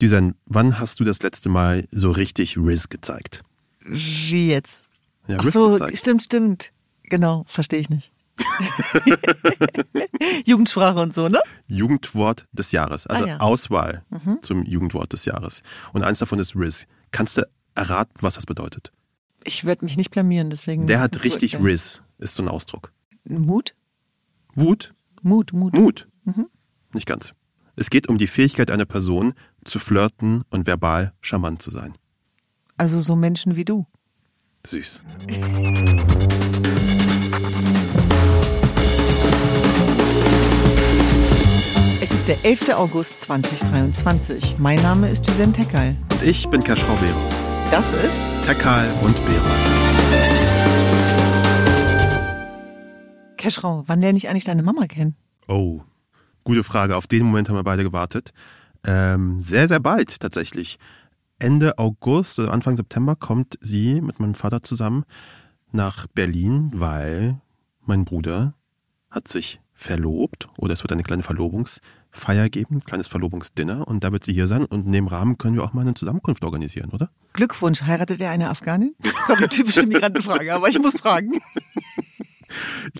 Düsen, wann hast du das letzte Mal so richtig Riz gezeigt? Wie jetzt? Ja, Ach so, gezeigt. stimmt, stimmt. Genau, verstehe ich nicht. Jugendsprache und so, ne? Jugendwort des Jahres, also Ah, ja. Auswahl zum Jugendwort des Jahres. Und eins davon ist Riz. Kannst du erraten, was das bedeutet? Ich werde mich nicht blamieren, deswegen. Der hat richtig Furchtbar. Riz, ist so ein Ausdruck. Mut? Wut? Mut, Mut. Mut? Nicht ganz. Es geht um die Fähigkeit einer Person, zu flirten und verbal charmant zu sein. Also so Menschen wie du. Süß. Es ist der 11. August 2023. Mein Name ist Düsen Tekal. Und ich bin Kaschrau Berus. Das ist Tekal und Berus. Keschrau. Wann lerne ich eigentlich deine Mama kennen? Oh, gute Frage. Auf den Moment haben wir beide gewartet. Ähm, sehr, sehr bald tatsächlich. Ende August oder Anfang September kommt sie mit meinem Vater zusammen nach Berlin, weil mein Bruder hat sich verlobt oder es wird eine kleine Verlobungsfeier geben, ein kleines Verlobungsdinner und da wird sie hier sein und in dem Rahmen können wir auch mal eine Zusammenkunft organisieren, oder? Glückwunsch, heiratet er eine Afghanin? Das ist eine typische Migrantenfrage, aber ich muss fragen.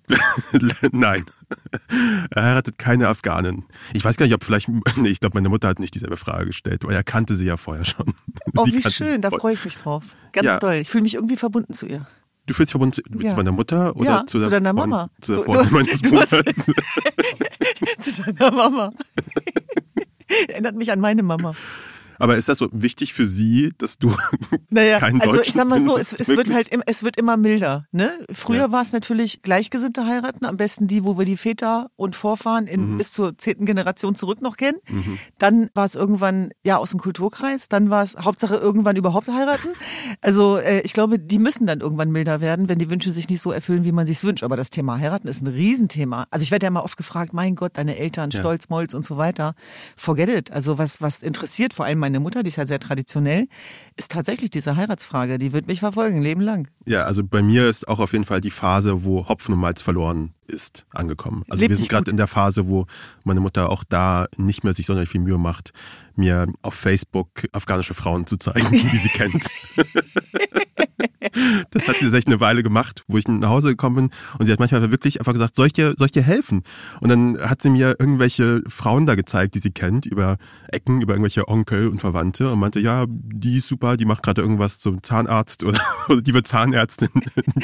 Nein, er heiratet keine Afghanin. Ich weiß gar nicht, ob vielleicht, nee, ich glaube, meine Mutter hat nicht dieselbe Frage gestellt, weil er kannte sie ja vorher schon. Oh, wie schön, da freue ich mich drauf. Ganz Ja. toll. Ich fühle mich irgendwie verbunden zu ihr. Du fühlst dich verbunden zu, Ja. zu meiner Mutter oder Ja, zu, zu deiner Freund- Mama. Zu der Freundin meines Bruders. zu deiner Mama. Erinnert mich an meine Mama. Aber ist das so wichtig für sie, dass du Naja, keinen also ich sag mal so, es, es wird halt im, es wird immer milder. Ne? Früher Ja. war es natürlich Gleichgesinnte heiraten, am besten die, wo wir die Väter und Vorfahren in, Mhm. bis zur zehnten Generation zurück noch kennen. Dann war es irgendwann ja aus dem Kulturkreis, dann war es Hauptsache irgendwann überhaupt heiraten. Also äh, ich glaube, die müssen dann irgendwann milder werden, wenn die Wünsche sich nicht so erfüllen, wie man sich's wünscht. Aber das Thema heiraten ist ein Riesenthema. Also ich werde ja mal oft gefragt, mein Gott, deine Eltern, Ja. Stolz, Molz und so weiter. Forget it. Also was, was interessiert vor allem meine Mutter, die ist ja sehr traditionell, ist tatsächlich diese Heiratsfrage. Die wird mich verfolgen, Leben lang. Ja, also bei mir ist auch auf jeden Fall die Phase, wo Hopfen und Malz verloren ist, angekommen. Also Lebt wir sind gerade in der Phase, wo meine Mutter auch da nicht mehr sich sonderlich viel Mühe macht, mir auf Facebook afghanische Frauen zu zeigen, die sie kennt. Das hat sie echt eine Weile gemacht, wo ich nach Hause gekommen bin und sie hat manchmal wirklich einfach gesagt, soll ich dir, soll ich dir helfen? Und dann hat sie mir irgendwelche Frauen da gezeigt, die sie kennt, über Ecken, über irgendwelche Onkel und Verwandte und meinte, ja, die ist super, die macht gerade irgendwas zum Zahnarzt oder, oder die wird Zahnärztin.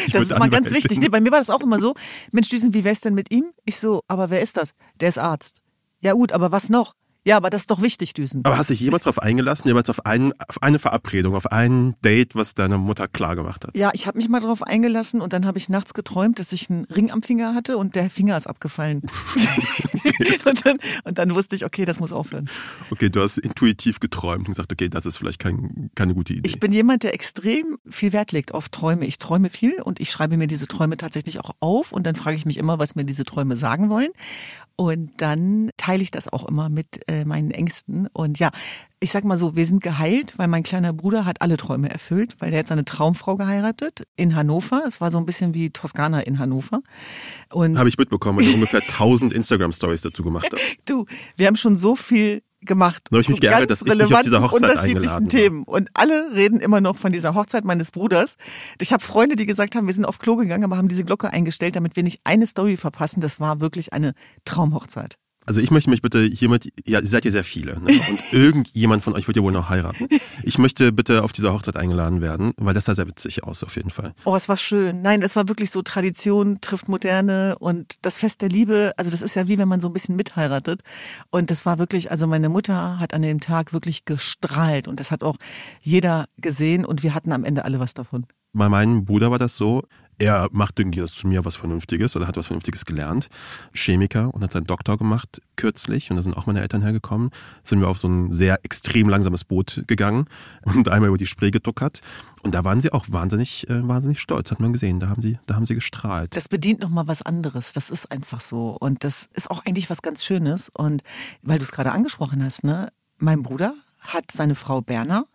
Die Das ist immer ganz wichtig. Nee, Bei mir war das auch immer so. Mensch, Düsen, wie wär's denn mit ihm? Ich so, aber wer ist das? Der ist Arzt. Ja gut, aber was noch? Ja, aber das ist doch wichtig, Düsen. Aber hast du dich jemals darauf eingelassen, jemals auf, einen, auf eine Verabredung, auf ein Date, was deine Mutter klar gemacht hat? Ja, ich habe mich mal darauf eingelassen und dann habe ich nachts geträumt, dass ich einen Ring am Finger hatte und der Finger ist abgefallen. und, dann, und dann wusste ich, okay, das muss aufhören. Okay, du hast intuitiv geträumt und gesagt, okay, das ist vielleicht kein, keine gute Idee. Ich bin jemand, der extrem viel Wert legt auf Träume. Ich träume viel und ich schreibe mir diese Träume tatsächlich auch auf und dann frage ich mich immer, was mir diese Träume sagen wollen. Und dann teile ich das auch immer mit äh, meinen Ängsten. Und ja, ich sag mal so, wir sind geheilt, weil mein kleiner Bruder hat alle Träume erfüllt, weil der hat seine Traumfrau geheiratet in Hannover. Es war so ein bisschen wie Toskana in Hannover. Und Habe ich mitbekommen, weil du ungefähr 1000 Instagram-Stories dazu gemacht hast. Du, wir haben schon so viel gemacht. Dann hab ich mich geärgert, dass ich nicht auf dieser Hochzeit unterschiedlichen. Themen. Und alle reden immer noch von dieser Hochzeit meines Bruders. Ich habe Freunde, die gesagt haben, wir sind auf Klo gegangen, aber haben diese Glocke eingestellt, damit wir nicht eine Story verpassen. Das war wirklich eine Traumhochzeit. Also ich möchte mich bitte hiermit, ja, ihr seid ja sehr viele, ne? und irgendjemand von euch wird ja wohl noch heiraten. Ich möchte bitte auf diese Hochzeit eingeladen werden, weil das sah sehr witzig aus, auf jeden Fall. Oh, es war schön. Nein, es war wirklich so Tradition trifft Moderne und das Fest der Liebe. Also das ist ja wie wenn man so ein bisschen mitheiratet. Und das war wirklich, also meine Mutter hat an dem Tag wirklich gestrahlt und das hat auch jeder gesehen und wir hatten am Ende alle was davon. Bei meinem Bruder war das so, er macht irgendwie zu mir was Vernünftiges oder hat was Vernünftiges gelernt. Chemiker und hat seinen Doktor gemacht kürzlich und da sind auch meine Eltern hergekommen. Sind wir auf so ein sehr extrem langsames Boot gegangen und einmal über die Spree geduckert. Und da waren sie auch wahnsinnig, äh, wahnsinnig stolz, hat man gesehen. Da haben sie, da haben sie gestrahlt. Das bedient nochmal was anderes. Das ist einfach so. Und das ist auch eigentlich was ganz Schönes. Und weil du es gerade angesprochen hast, ne, mein Bruder hat seine Frau Berner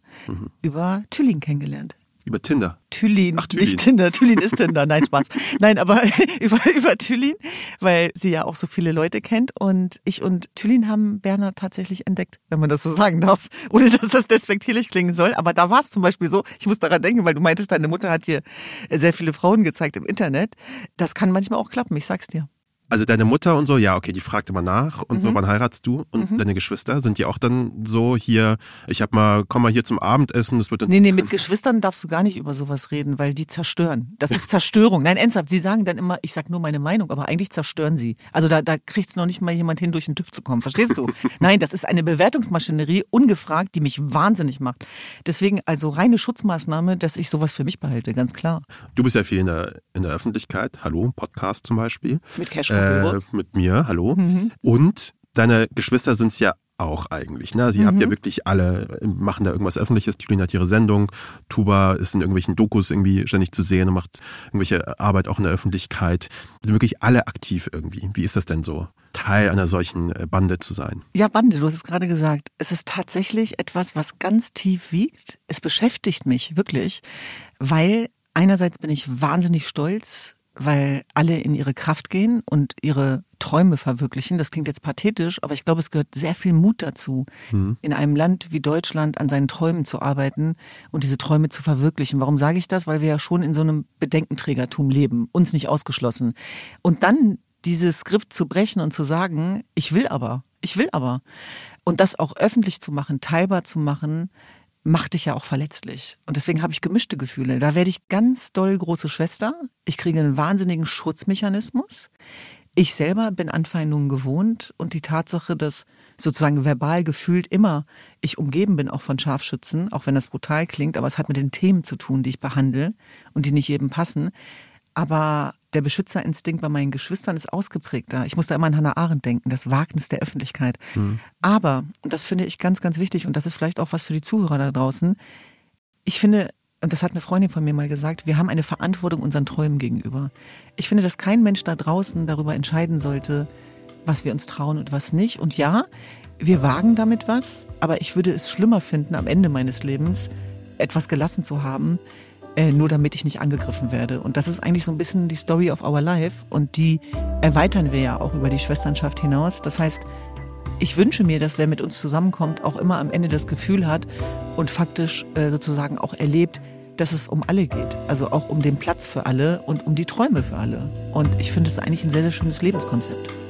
über Tübingen kennengelernt. Über Tinder. Thülin, Ach, Thülin. nicht Tinder. Thülin ist Tinder. Nein, Spaß. Nein, aber über, über Thülin, weil sie ja auch so viele Leute kennt. Und ich und Thülin haben Berner tatsächlich entdeckt, wenn man das so sagen darf. Ohne dass das despektierlich klingen soll. Aber da war es zum Beispiel so, ich muss daran denken, weil du meintest, deine Mutter hat dir sehr viele Frauen gezeigt im Internet. Das kann manchmal auch klappen, ich sag's dir. Also deine Mutter und so, ja, okay, die fragt immer nach und Mhm. so, wann heiratst du? Und deine Geschwister, sind die auch dann so hier, ich hab mal, komm mal hier zum Abendessen, das wird dann. Nee, nee, mit Geschwistern darfst du gar nicht über sowas reden, weil die zerstören. Das ist Zerstörung. Nein, ernsthaft, sie sagen dann immer, ich sag nur meine Meinung, aber eigentlich zerstören sie. Also da, da kriegt's noch nicht mal jemand hin, durch den TÜV zu kommen. Verstehst du? Nein, das ist eine Bewertungsmaschinerie, ungefragt, die mich wahnsinnig macht. Deswegen also reine Schutzmaßnahme, dass ich sowas für mich behalte, ganz klar. Du bist ja viel in der, in der Öffentlichkeit, hallo, Podcast zum Beispiel. Mit Cash Äh, Robots. mit mir, hallo. Mhm. Und deine Geschwister sind's ja auch eigentlich. Ne? Sie Mhm. habt ja wirklich alle, machen da irgendwas Öffentliches. Tulin hat ihre Sendung, Tuba ist in irgendwelchen Dokus irgendwie ständig zu sehen und macht irgendwelche Arbeit auch in der Öffentlichkeit. Sind wirklich alle aktiv irgendwie. Wie ist das denn so, Teil einer solchen äh, Bande zu sein? Ja, Bande, du hast es gerade gesagt. Es ist tatsächlich etwas, was ganz tief wiegt. Es beschäftigt mich wirklich, weil einerseits bin ich wahnsinnig stolz, weil alle in ihre Kraft gehen und ihre Träume verwirklichen. Das klingt jetzt pathetisch, aber ich glaube, es gehört sehr viel Mut dazu, in einem Land wie Deutschland an seinen Träumen zu arbeiten und diese Träume zu verwirklichen. Warum sage ich das? Weil wir ja schon in so einem Bedenkenträgertum leben, uns nicht ausgeschlossen. Und dann dieses Skript zu brechen und zu sagen, ich will aber, ich will aber. Und das auch öffentlich zu machen, teilbar zu machen, macht dich ja auch verletzlich. Und deswegen habe ich gemischte Gefühle. Da werde ich ganz doll große Schwester. Ich kriege einen wahnsinnigen Schutzmechanismus. Ich selber bin Anfeindungen gewohnt und die Tatsache, dass sozusagen verbal gefühlt immer ich umgeben bin auch von Scharfschützen, auch wenn das brutal klingt, aber es hat mit den Themen zu tun, die ich behandle und die nicht jedem passen. Aber der Beschützerinstinkt bei meinen Geschwistern ist ausgeprägter. Ich muss da immer an Hannah Arendt denken, das Wagnis der Öffentlichkeit. Aber, und das finde ich ganz, ganz wichtig, und das ist vielleicht auch was für die Zuhörer da draußen, ich finde, und das hat eine Freundin von mir mal gesagt, wir haben eine Verantwortung unseren Träumen gegenüber. Ich finde, dass kein Mensch da draußen darüber entscheiden sollte, was wir uns trauen und was nicht. Und ja, wir wagen damit was, aber ich würde es schlimmer finden, am Ende meines Lebens etwas gelassen zu haben, äh, nur damit ich nicht angegriffen werde. Und das ist eigentlich so ein bisschen die Story of our life und die erweitern wir ja auch über die Schwesternschaft hinaus. Das heißt, ich wünsche mir, dass wer mit uns zusammenkommt, auch immer am Ende das Gefühl hat und faktisch äh, sozusagen auch erlebt, dass es um alle geht. Also auch um den Platz für alle und um die Träume für alle. Und ich finde es eigentlich ein sehr, sehr schönes Lebenskonzept.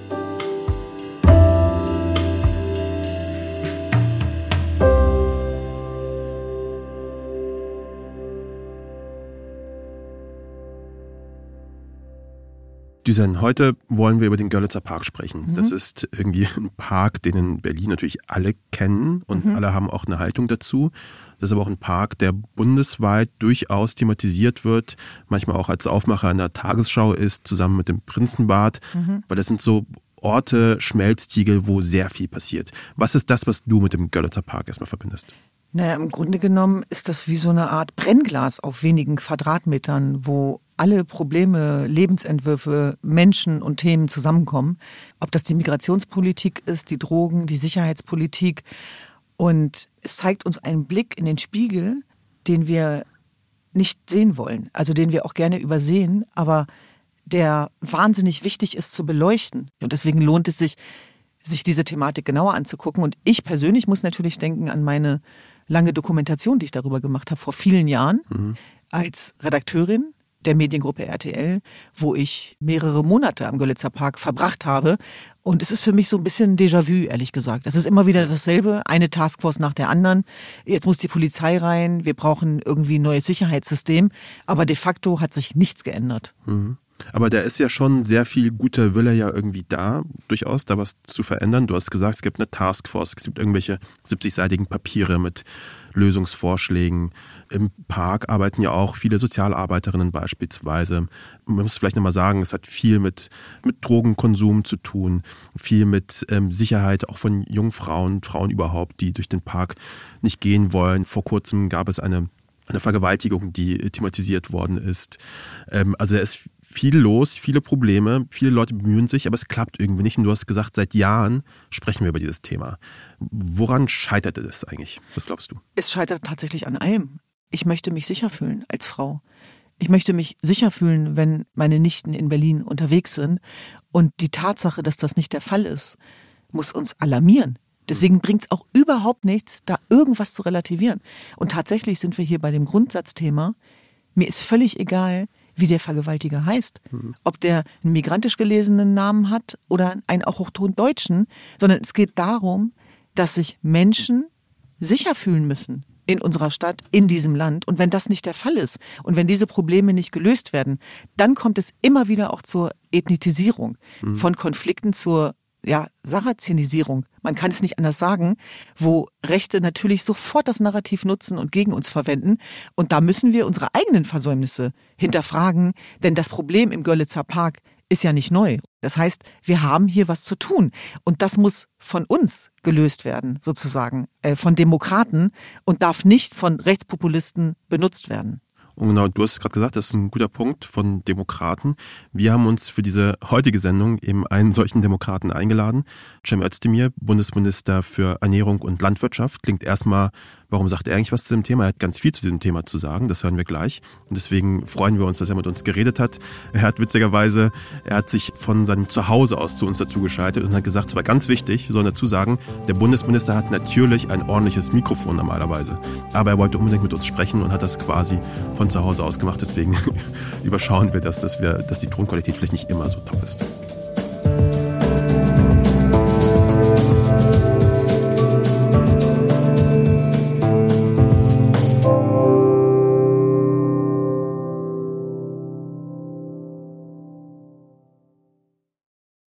Düsen, heute wollen wir über den Görlitzer Park sprechen. Das ist irgendwie ein Park, den in Berlin natürlich alle kennen und alle haben auch eine Haltung dazu. Das ist aber auch ein Park, der bundesweit durchaus thematisiert wird, manchmal auch als Aufmacher in der Tagesschau ist, zusammen mit dem Prinzenbad, weil das sind so Orte, Schmelztiegel, wo sehr viel passiert. Was ist das, was du mit dem Görlitzer Park erstmal verbindest? Naja, im Grunde genommen ist das wie so eine Art Brennglas auf wenigen Quadratmetern, wo alle Probleme, Lebensentwürfe, Menschen und Themen zusammenkommen. Ob das die Migrationspolitik ist, die Drogen, die Sicherheitspolitik. Und es zeigt uns einen Blick in den Spiegel, den wir nicht sehen wollen, also den wir auch gerne übersehen, aber der wahnsinnig wichtig ist zu beleuchten. Und deswegen lohnt es sich, sich diese Thematik genauer anzugucken. Und ich persönlich muss natürlich denken an meine lange Dokumentation, die ich darüber gemacht habe, vor vielen Jahren als Redakteurin der Mediengruppe RTL, wo ich mehrere Monate am Görlitzer Park verbracht habe. Und es ist für mich so ein bisschen Déjà-vu, ehrlich gesagt. Es ist immer wieder dasselbe, eine Taskforce nach der anderen. Jetzt muss die Polizei rein, wir brauchen irgendwie ein neues Sicherheitssystem. Aber de facto hat sich nichts geändert. Aber da ist ja schon sehr viel guter Wille ja irgendwie da, durchaus da was zu verändern. Du hast gesagt, es gibt eine Taskforce, es gibt irgendwelche 70-seitigen Papiere mit Lösungsvorschlägen. Im Park arbeiten ja auch viele Sozialarbeiterinnen beispielsweise. Man muss vielleicht nochmal sagen, es hat viel mit, mit Drogenkonsum zu tun, viel mit ähm, Sicherheit auch von jungen Frauen, Frauen überhaupt, die durch den Park nicht gehen wollen. Vor kurzem gab es eine eine Vergewaltigung, die thematisiert worden ist. Ähm, also da ist viel los, viele Probleme, viele Leute bemühen sich, aber es klappt irgendwie nicht. Und du hast gesagt, seit Jahren sprechen wir über dieses Thema. Woran scheiterte das eigentlich? Was glaubst du? Es scheitert tatsächlich an allem. ich möchte mich sicher fühlen als Frau. Ich möchte mich sicher fühlen, wenn meine Nichten in Berlin unterwegs sind. Und die Tatsache, dass das nicht der Fall ist, muss uns alarmieren. Deswegen bringt es auch überhaupt nichts, da irgendwas zu relativieren. Und tatsächlich sind wir hier bei dem Grundsatzthema. Mir ist völlig egal, wie der Vergewaltiger heißt. Mhm. Ob der einen migrantisch gelesenen Namen hat oder einen auch hochton deutschen, sondern es geht darum, dass sich Menschen sicher fühlen müssen in unserer Stadt, in diesem Land. Und wenn das nicht der Fall ist und wenn diese Probleme nicht gelöst werden, dann kommt es immer wieder auch zur Ethnitisierung mhm. von Konflikten zur ja, Sarazenisierung, man kann es nicht anders sagen, wo Rechte natürlich sofort das Narrativ nutzen und gegen uns verwenden. Und da müssen wir unsere eigenen Versäumnisse hinterfragen, denn das Problem im Görlitzer Park ist ja nicht neu. Das heißt, wir haben hier was zu tun. Und das muss von uns gelöst werden, sozusagen, äh, von Demokraten und darf nicht von Rechtspopulisten benutzt werden. Und genau, du hast es gerade gesagt, das ist ein guter Punkt von Demokraten. Wir haben uns für diese heutige Sendung eben einen solchen Demokraten eingeladen. Cem Özdemir, Bundesminister für Ernährung und Landwirtschaft, klingt erstmal Warum sagt er eigentlich was zu dem Thema? Er hat ganz viel zu diesem Thema zu sagen, das hören wir gleich. Und deswegen freuen wir uns, dass er mit uns geredet hat. Er hat witzigerweise, er hat sich von seinem Zuhause aus zu uns dazugeschaltet und hat gesagt, es war ganz wichtig, wir sollen dazu sagen, der Bundesminister hat natürlich ein ordentliches Mikrofon normalerweise. Aber er wollte unbedingt mit uns sprechen und hat das quasi von zu Hause aus gemacht. Deswegen überschauen wir das, dass, wir, dass die Tonqualität vielleicht nicht immer so top ist.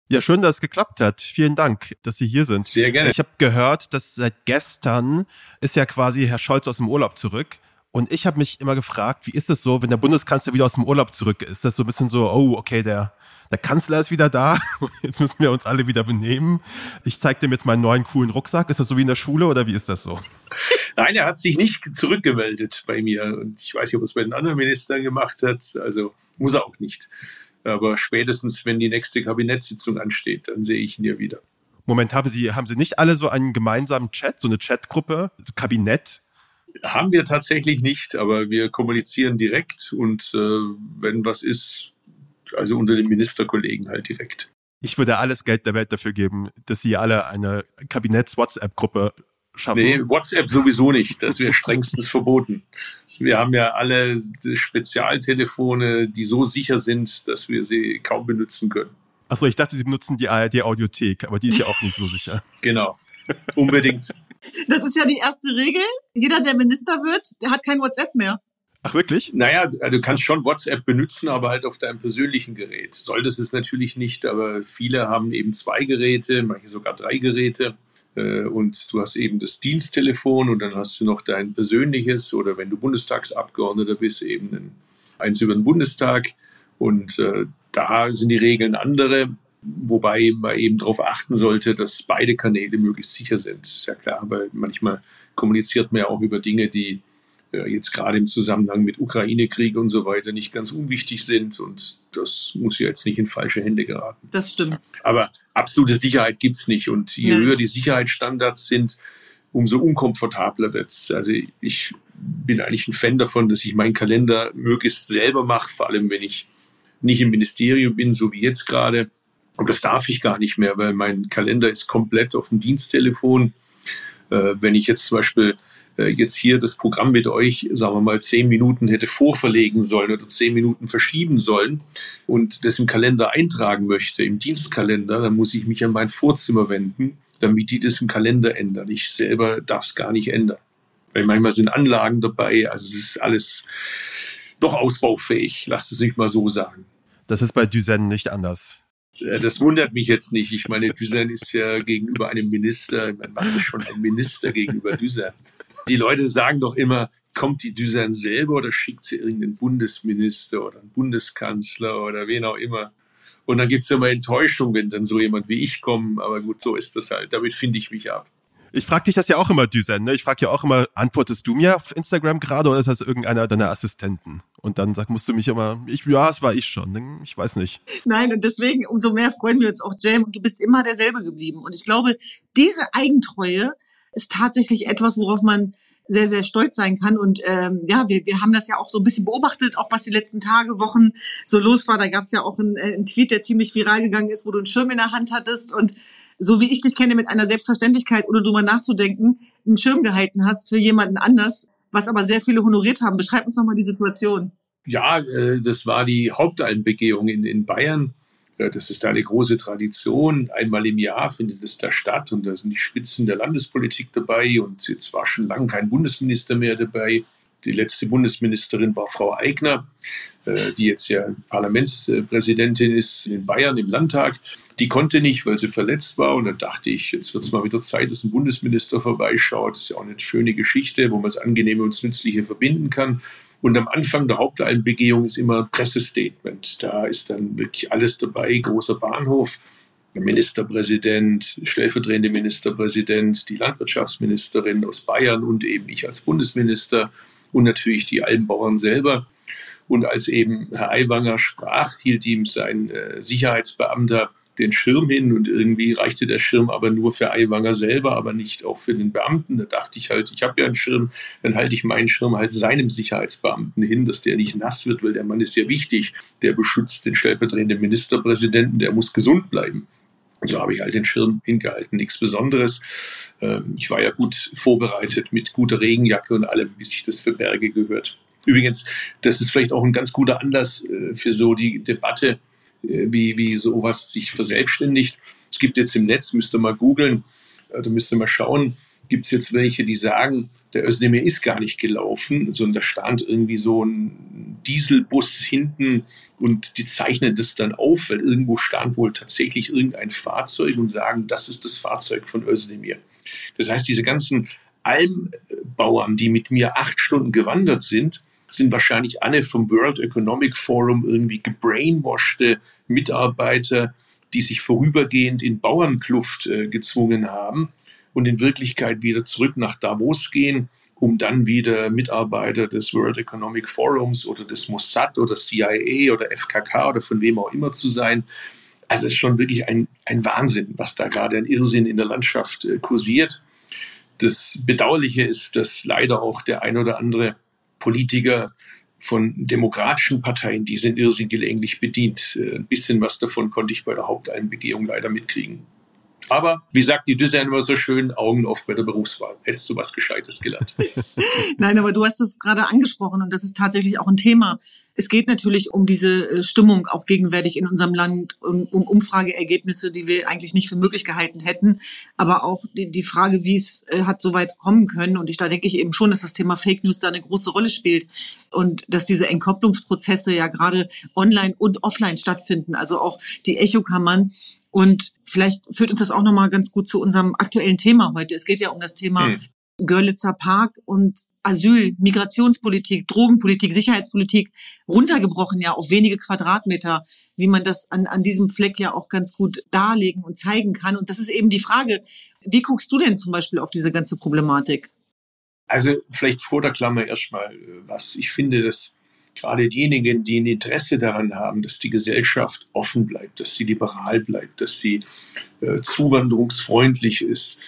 Ja, schön, dass es geklappt hat. Vielen Dank, dass Sie hier sind. Sehr gerne. Ich habe gehört, dass seit gestern ist ja quasi Herr Scholz aus dem Urlaub zurück. Und ich habe mich immer gefragt, wie ist es so, wenn der Bundeskanzler wieder aus dem Urlaub zurück ist? Ist das so ein bisschen so, oh, okay, der, der Kanzler ist wieder da, jetzt müssen wir uns alle wieder benehmen. Ich zeige dem jetzt meinen neuen coolen Rucksack. Ist das so wie in der Schule oder wie ist das so? Nein, er hat sich nicht zurückgemeldet bei mir. Und ich weiß nicht, ob er es bei den anderen Ministern gemacht hat. Also muss er auch nicht. Aber spätestens, wenn die nächste Kabinettssitzung ansteht, dann sehe ich ihn ja wieder. Moment, haben Sie, haben Sie nicht alle so einen gemeinsamen Chat, so eine Chatgruppe, so Kabinett? Haben wir tatsächlich nicht, aber wir kommunizieren direkt und äh, wenn was ist, also unter den Ministerkollegen halt direkt. Ich würde alles Geld der Welt dafür geben, dass Sie alle eine Kabinetts-WhatsApp-Gruppe schaffen. Nee, WhatsApp sowieso nicht. Das wäre strengstens verboten. Wir haben ja alle Spezialtelefone, die so sicher sind, dass wir sie kaum benutzen können. Achso, ich dachte, Sie benutzen die ARD-Audiothek, aber die ist ja auch nicht so sicher. Genau, unbedingt. Das ist ja die erste Regel. Jeder, der Minister wird, der hat kein WhatsApp mehr. Ach wirklich? Naja, du kannst schon WhatsApp benutzen, aber halt auf deinem persönlichen Gerät. Solltest es natürlich nicht, aber viele haben eben zwei Geräte, manche sogar drei Geräte. Äh, und du hast eben das Diensttelefon und dann hast du noch dein persönliches oder wenn du Bundestagsabgeordneter bist, eben ein, eins über den Bundestag. Und äh, da sind die Regeln andere, wobei man eben darauf achten sollte, dass beide Kanäle möglichst sicher sind. Ja klar, weil manchmal kommuniziert man ja auch über Dinge, die jetzt gerade im Zusammenhang mit Ukraine-Krieg und so weiter nicht ganz unwichtig sind und das muss ja jetzt nicht in falsche Hände geraten. Das stimmt. Aber absolute Sicherheit gibt's nicht und je ja. höher die Sicherheitsstandards sind, umso unkomfortabler wird's. Also ich bin eigentlich ein Fan davon, dass ich meinen Kalender möglichst selber mache, vor allem wenn ich nicht im Ministerium bin, so wie jetzt gerade. Und das darf ich gar nicht mehr, weil mein Kalender ist komplett auf dem Diensttelefon. Äh, wenn ich jetzt zum Beispiel äh, jetzt hier das Programm mit euch, sagen wir mal, zehn Minuten hätte vorverlegen sollen oder zehn Minuten verschieben sollen und das im Kalender eintragen möchte, im Dienstkalender, dann muss ich mich an mein Vorzimmer wenden, damit die das im Kalender ändern. Ich selber darf es gar nicht ändern. Weil manchmal sind Anlagen dabei, also es ist alles doch ausbaufähig, lasst es sich mal so sagen. Das ist bei Düsen nicht anders. Äh, das wundert mich jetzt nicht. Ich meine, Düsen ist ja gegenüber einem Minister, was ist schon ein Minister gegenüber Düsen? Die Leute sagen doch immer, kommt die Düsen selber oder schickt sie irgendeinen Bundesminister oder einen Bundeskanzler oder wen auch immer. Und dann gibt es immer Enttäuschung, wenn dann so jemand wie ich kommt. Aber gut, so ist das halt. Damit finde ich mich ab. Ich frage dich das ja auch immer, Düsen. Ne? Ich frage ja auch immer, antwortest du mir auf Instagram gerade oder ist das irgendeiner deiner Assistenten? Und dann sag, musst du mich immer, ich, ja, es war ich schon. Ich weiß nicht. Nein, und deswegen umso mehr freuen wir uns auch, Jam. Und du bist immer derselbe geblieben. Und ich glaube, diese Eigentreue ist tatsächlich etwas, worauf man sehr, sehr stolz sein kann. Und ähm, ja, wir, wir haben das ja auch so ein bisschen beobachtet, auch was die letzten Tage, Wochen so los war. Da gab es ja auch einen, äh, einen Tweet, der ziemlich viral gegangen ist, wo du einen Schirm in der Hand hattest und so wie ich dich kenne, mit einer Selbstverständlichkeit, ohne drüber nachzudenken, einen Schirm gehalten hast für jemanden anders, was aber sehr viele honoriert haben. Beschreib uns nochmal die Situation. Ja, äh, das war die Hauptalmbegehung in, in Bayern. Das ist eine große Tradition. Einmal im Jahr findet es da statt und da sind die Spitzen der Landespolitik dabei und jetzt war schon lange kein Bundesminister mehr dabei. Die letzte Bundesministerin war Frau Eigner, äh, die jetzt ja Parlamentspräsidentin ist in Bayern im Landtag. Die konnte nicht, weil sie verletzt war. Und dann dachte ich, jetzt wird es mal wieder Zeit, dass ein Bundesminister vorbeischaut. Das ist ja auch eine schöne Geschichte, wo man das Angenehme und das Nützliche verbinden kann. Und am Anfang der Haupteinbegehung ist immer Pressestatement. Da ist dann wirklich alles dabei, großer Bahnhof. Ministerpräsident, stellvertretende Ministerpräsident, die Landwirtschaftsministerin aus Bayern und eben ich als Bundesminister und natürlich die Almbauern selber. Und als eben Herr Aiwanger sprach, hielt ihm sein äh, Sicherheitsbeamter den Schirm hin und irgendwie reichte der Schirm aber nur für Aiwanger selber, aber nicht auch für den Beamten. Da dachte ich halt, ich habe ja einen Schirm, dann halte ich meinen Schirm halt seinem Sicherheitsbeamten hin, dass der nicht nass wird, weil der Mann ist ja wichtig. Der beschützt den stellvertretenden Ministerpräsidenten, der muss gesund bleiben. Und so habe ich halt den Schirm hingehalten, nichts Besonderes. Ähm, ich war ja gut vorbereitet mit guter Regenjacke und allem, wie sich das für Berge gehört. Übrigens, das ist vielleicht auch ein ganz guter Anlass äh, für so die Debatte, wie, wie sowas sich verselbstständigt. Es gibt jetzt im Netz, müsst ihr mal googeln, da müsst ihr mal schauen, gibt es jetzt welche, die sagen, der Özdemir ist gar nicht gelaufen, sondern da stand irgendwie so ein Dieselbus hinten und die zeichnen das dann auf, weil irgendwo stand wohl tatsächlich irgendein Fahrzeug und sagen, das ist das Fahrzeug von Özdemir. Das heißt, diese ganzen Almbauern, die mit mir acht Stunden gewandert sind, sind wahrscheinlich alle vom World Economic Forum irgendwie gebrainwashte Mitarbeiter, die sich vorübergehend in Bauernkluft äh, gezwungen haben und in Wirklichkeit wieder zurück nach Davos gehen, um dann wieder Mitarbeiter des World Economic Forums oder des Mossad oder CIA oder FKK oder von wem auch immer zu sein. Also es ist schon wirklich ein, ein Wahnsinn, was da gerade ein Irrsinn in der Landschaft äh, kursiert. Das Bedauerliche ist, dass leider auch der ein oder andere Politiker von demokratischen Parteien diesen Irrsinn gelegentlich bedient. Äh, ein bisschen was davon konnte ich bei der Haupteinbegehung leider mitkriegen. Aber wie sagt die Düsse immer so schön, Augen auf bei der Berufswahl. Hättest du was Gescheites gelernt. Nein, aber du hast es gerade angesprochen und das ist tatsächlich auch ein Thema. Es geht natürlich um diese äh, Stimmung auch gegenwärtig in unserem Land, um, um Umfrageergebnisse, die wir eigentlich nicht für möglich gehalten hätten, aber auch die, die Frage, wie es äh, hat so weit kommen können. Und ich, da denke ich eben schon, dass das Thema Fake News da eine große Rolle spielt und dass diese Entkopplungsprozesse ja gerade online und offline stattfinden. Also auch die Echokammern und vielleicht führt uns das auch nochmal ganz gut zu unserem aktuellen Thema heute. Es geht ja um das Thema hm. Görlitzer Park und Asyl, Migrationspolitik, Drogenpolitik, Sicherheitspolitik runtergebrochen ja auf wenige Quadratmeter, wie man das an, an diesem Fleck ja auch ganz gut darlegen und zeigen kann. Und das ist eben die Frage, wie guckst du denn zum Beispiel auf diese ganze Problematik? Also vielleicht vor der Klammer erstmal was. Ich finde, dass gerade diejenigen, die ein Interesse daran haben, dass die Gesellschaft offen bleibt, dass sie liberal bleibt, dass sie äh, zuwanderungsfreundlich ist,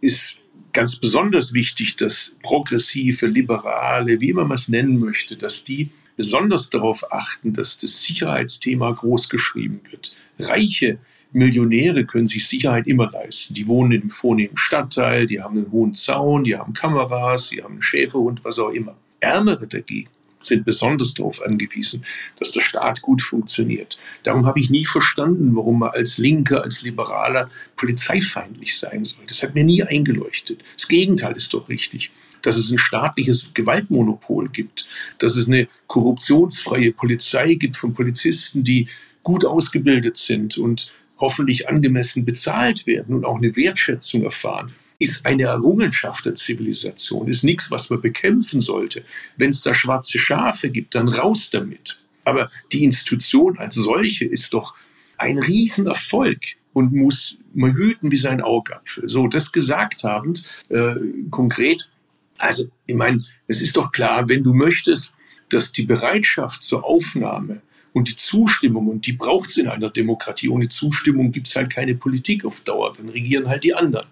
ist ganz besonders wichtig, dass progressive, liberale, wie immer man es nennen möchte, dass die besonders darauf achten, dass das Sicherheitsthema groß geschrieben wird. Reiche Millionäre können sich Sicherheit immer leisten. Die wohnen in einem vornehmen Stadtteil, die haben einen hohen Zaun, die haben Kameras, die haben einen Schäferhund, was auch immer. Ärmere dagegen sind besonders darauf angewiesen, dass der Staat gut funktioniert. Darum habe ich nie verstanden, warum man als Linker, als Liberaler polizeifeindlich sein soll. Das hat mir nie eingeleuchtet. Das Gegenteil ist doch richtig dass es ein staatliches Gewaltmonopol gibt, dass es eine korruptionsfreie Polizei gibt von Polizisten, die gut ausgebildet sind und hoffentlich angemessen bezahlt werden und auch eine Wertschätzung erfahren ist eine Errungenschaft der Zivilisation, ist nichts, was man bekämpfen sollte. Wenn es da schwarze Schafe gibt, dann raus damit. Aber die Institution als solche ist doch ein Riesenerfolg und muss man hüten wie sein Augapfel. So, das gesagt habend, äh, konkret, also ich meine, es ist doch klar, wenn du möchtest, dass die Bereitschaft zur Aufnahme und die Zustimmung, und die braucht es in einer Demokratie, ohne Zustimmung gibt es halt keine Politik auf Dauer, dann regieren halt die anderen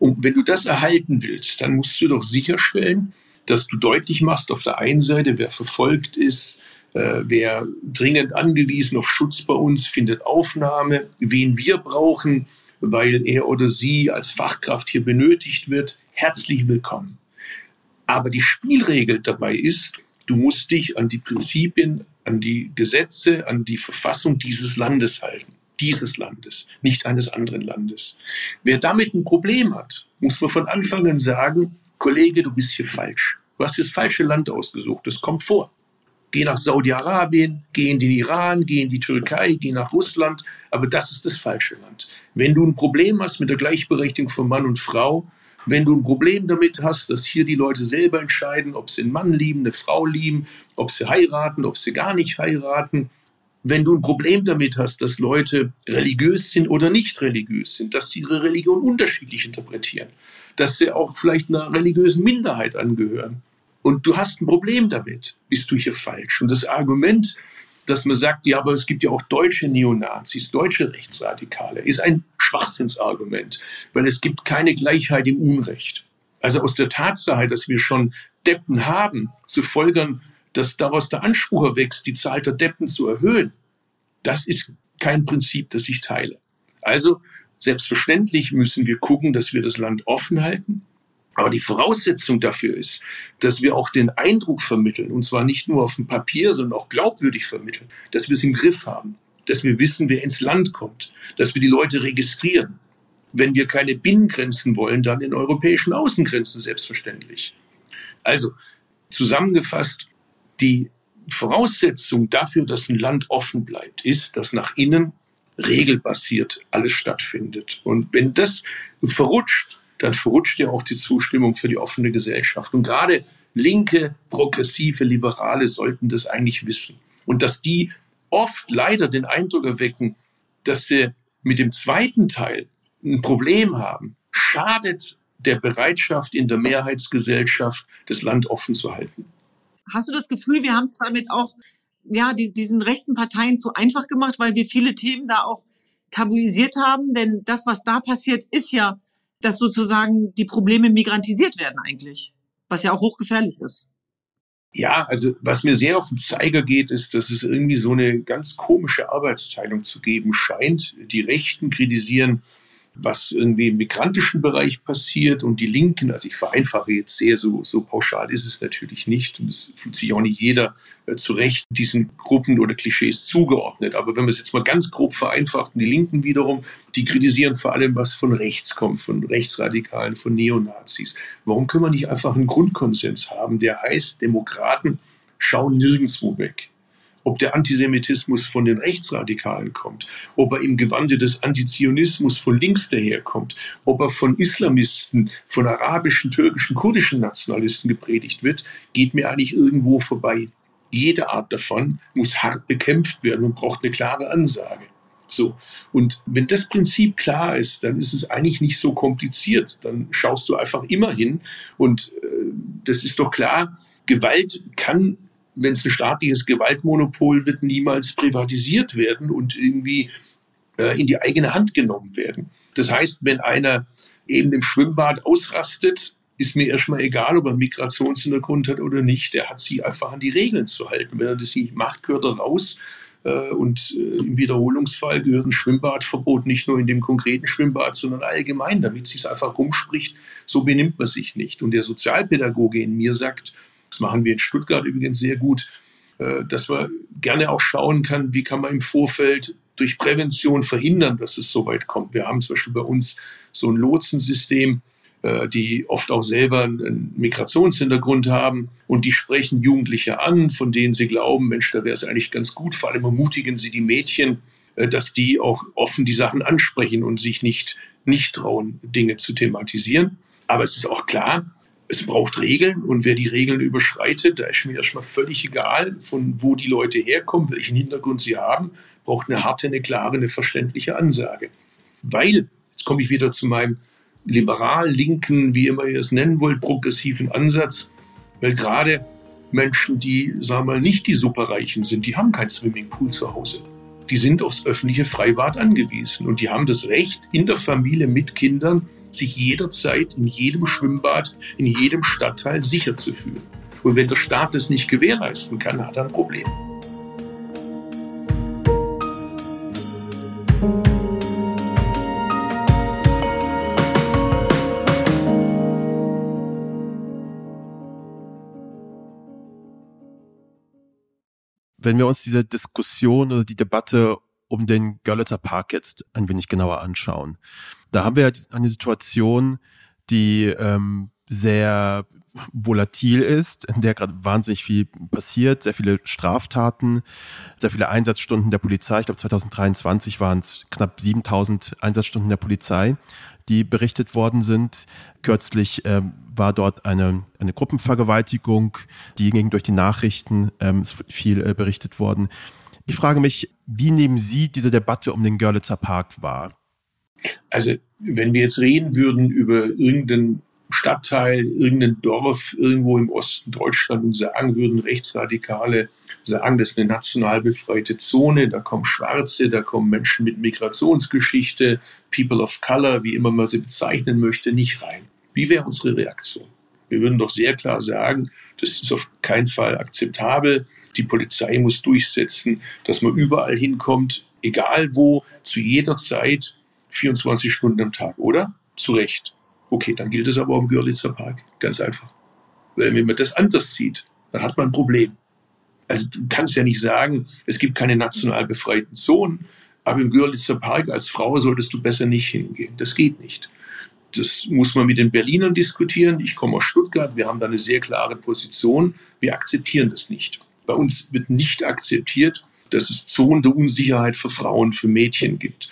Und wenn du das erhalten willst, dann musst du doch sicherstellen, dass du deutlich machst, auf der einen Seite, wer verfolgt ist, äh, wer dringend angewiesen auf Schutz bei uns findet Aufnahme, wen wir brauchen, weil er oder sie als Fachkraft hier benötigt wird, herzlich willkommen. Aber die Spielregel dabei ist, du musst dich an die Prinzipien, an die Gesetze, an die Verfassung dieses Landes halten. Dieses Landes, nicht eines anderen Landes. Wer damit ein Problem hat, muss man von Anfang an sagen, Kollege, du bist hier falsch. Du hast das falsche Land ausgesucht. Das kommt vor. Geh nach Saudi-Arabien, geh in den Iran, geh in die Türkei, geh nach Russland, aber das ist das falsche Land. Wenn du ein Problem hast mit der Gleichberechtigung von Mann und Frau, wenn du ein Problem damit hast, dass hier die Leute selber entscheiden, ob sie einen Mann lieben, eine Frau lieben, ob sie heiraten, ob sie gar nicht heiraten, wenn du ein Problem damit hast, dass Leute religiös sind oder nicht religiös sind, dass sie ihre Religion unterschiedlich interpretieren, dass sie auch vielleicht einer religiösen Minderheit angehören, und du hast ein Problem damit, bist du hier falsch. Und das Argument, dass man sagt, ja, aber es gibt ja auch deutsche Neonazis, deutsche Rechtsradikale, ist ein Schwachsinnsargument, weil es gibt keine Gleichheit im Unrecht. Also aus der Tatsache, dass wir schon Deppen haben, zu folgern, dass daraus der Anspruch erwächst, die Zahl der Deppen zu erhöhen, das ist kein Prinzip, das ich teile. Also selbstverständlich müssen wir gucken, dass wir das Land offen halten, aber die Voraussetzung dafür ist, dass wir auch den Eindruck vermitteln, und zwar nicht nur auf dem Papier, sondern auch glaubwürdig vermitteln, dass wir es im Griff haben, dass wir wissen, wer ins Land kommt, dass wir die Leute registrieren. Wenn wir keine Binnengrenzen wollen, dann in europäischen Außengrenzen selbstverständlich. Also zusammengefasst, die Voraussetzung dafür, dass ein Land offen bleibt, ist, dass nach innen regelbasiert alles stattfindet. Und wenn das verrutscht, dann verrutscht ja auch die Zustimmung für die offene Gesellschaft. Und gerade linke, progressive, Liberale sollten das eigentlich wissen. Und dass die oft leider den Eindruck erwecken, dass sie mit dem zweiten Teil ein Problem haben, schadet der Bereitschaft in der Mehrheitsgesellschaft, das Land offen zu halten. Hast du das Gefühl, wir haben es damit auch ja, diesen rechten Parteien zu einfach gemacht, weil wir viele Themen da auch tabuisiert haben? Denn das, was da passiert, ist ja dass sozusagen die Probleme migrantisiert werden eigentlich, was ja auch hochgefährlich ist. Ja, also was mir sehr auf den Zeiger geht, ist, dass es irgendwie so eine ganz komische Arbeitsteilung zu geben scheint. Die Rechten kritisieren was irgendwie im migrantischen Bereich passiert und die Linken, also ich vereinfache jetzt sehr, so, so pauschal ist es natürlich nicht und es fühlt sich auch nicht jeder äh, zu Recht diesen Gruppen oder Klischees zugeordnet. Aber wenn man es jetzt mal ganz grob vereinfacht, die Linken wiederum, die kritisieren vor allem, was von rechts kommt, von Rechtsradikalen, von Neonazis. Warum können wir nicht einfach einen Grundkonsens haben, der heißt, Demokraten schauen nirgendwo weg ob der Antisemitismus von den Rechtsradikalen kommt, ob er im Gewande des Antizionismus von links daherkommt, ob er von Islamisten, von arabischen, türkischen, kurdischen Nationalisten gepredigt wird, geht mir eigentlich irgendwo vorbei. Jede Art davon muss hart bekämpft werden und braucht eine klare Ansage. So. Und wenn das Prinzip klar ist, dann ist es eigentlich nicht so kompliziert. Dann schaust du einfach immer hin. Und äh, das ist doch klar, Gewalt kann wenn es ein staatliches Gewaltmonopol wird, niemals privatisiert werden und irgendwie äh, in die eigene Hand genommen werden. Das heißt, wenn einer eben im Schwimmbad ausrastet, ist mir erstmal egal, ob er einen Migrationshintergrund hat oder nicht. Der hat sich einfach an die Regeln zu halten. Wenn er das nicht macht, gehört er raus. Äh, und äh, im Wiederholungsfall gehört ein Schwimmbadverbot nicht nur in dem konkreten Schwimmbad, sondern allgemein, damit sich es einfach rumspricht. So benimmt man sich nicht. Und der Sozialpädagoge in mir sagt, das machen wir in Stuttgart übrigens sehr gut, äh, dass man gerne auch schauen kann, wie kann man im Vorfeld durch Prävention verhindern, dass es so weit kommt. Wir haben zum Beispiel bei uns so ein Lotsensystem, äh, die oft auch selber einen Migrationshintergrund haben und die sprechen Jugendliche an, von denen sie glauben, Mensch, da wäre es eigentlich ganz gut. Vor allem ermutigen sie die Mädchen, äh, dass die auch offen die Sachen ansprechen und sich nicht, nicht trauen, Dinge zu thematisieren. Aber es ist auch klar, es braucht Regeln und wer die Regeln überschreitet, da ist mir erstmal völlig egal, von wo die Leute herkommen, welchen Hintergrund sie haben, braucht eine harte, eine klare, eine verständliche Ansage. Weil, jetzt komme ich wieder zu meinem liberal, linken, wie immer ihr es nennen wollt, progressiven Ansatz, weil gerade Menschen, die, sagen wir mal, nicht die Superreichen sind, die haben kein Swimmingpool zu Hause. Die sind aufs öffentliche Freibad angewiesen und die haben das Recht, in der Familie mit Kindern sich jederzeit in jedem Schwimmbad, in jedem Stadtteil sicher zu fühlen. Und wenn der Staat das nicht gewährleisten kann, hat er ein Problem. Wenn wir uns diese Diskussion oder die Debatte um den Görlitzer Park jetzt ein wenig genauer anschauen, da haben wir eine Situation, die ähm, sehr volatil ist, in der gerade wahnsinnig viel passiert, sehr viele Straftaten, sehr viele Einsatzstunden der Polizei. Ich glaube, 2023 waren es knapp 7000 Einsatzstunden der Polizei, die berichtet worden sind. Kürzlich ähm, war dort eine, eine Gruppenvergewaltigung, die ging durch die Nachrichten, ähm, viel äh, berichtet worden. Ich frage mich, wie nehmen Sie diese Debatte um den Görlitzer Park wahr? Also, wenn wir jetzt reden würden über irgendeinen Stadtteil, irgendein Dorf irgendwo im Osten Deutschland und sagen würden, Rechtsradikale sagen, das ist eine national befreite Zone, da kommen Schwarze, da kommen Menschen mit Migrationsgeschichte, People of Color, wie immer man sie bezeichnen möchte, nicht rein. Wie wäre unsere Reaktion? Wir würden doch sehr klar sagen, das ist auf keinen Fall akzeptabel. Die Polizei muss durchsetzen, dass man überall hinkommt, egal wo, zu jeder Zeit, 24 Stunden am Tag, oder? Zu Recht. Okay, dann gilt es aber im Görlitzer Park. Ganz einfach. Weil wenn man das anders sieht, dann hat man ein Problem. Also du kannst ja nicht sagen, es gibt keine national befreiten Zonen, aber im Görlitzer Park als Frau solltest du besser nicht hingehen. Das geht nicht. Das muss man mit den Berlinern diskutieren. Ich komme aus Stuttgart. Wir haben da eine sehr klare Position. Wir akzeptieren das nicht. Bei uns wird nicht akzeptiert, dass es Zonen der Unsicherheit für Frauen, für Mädchen gibt.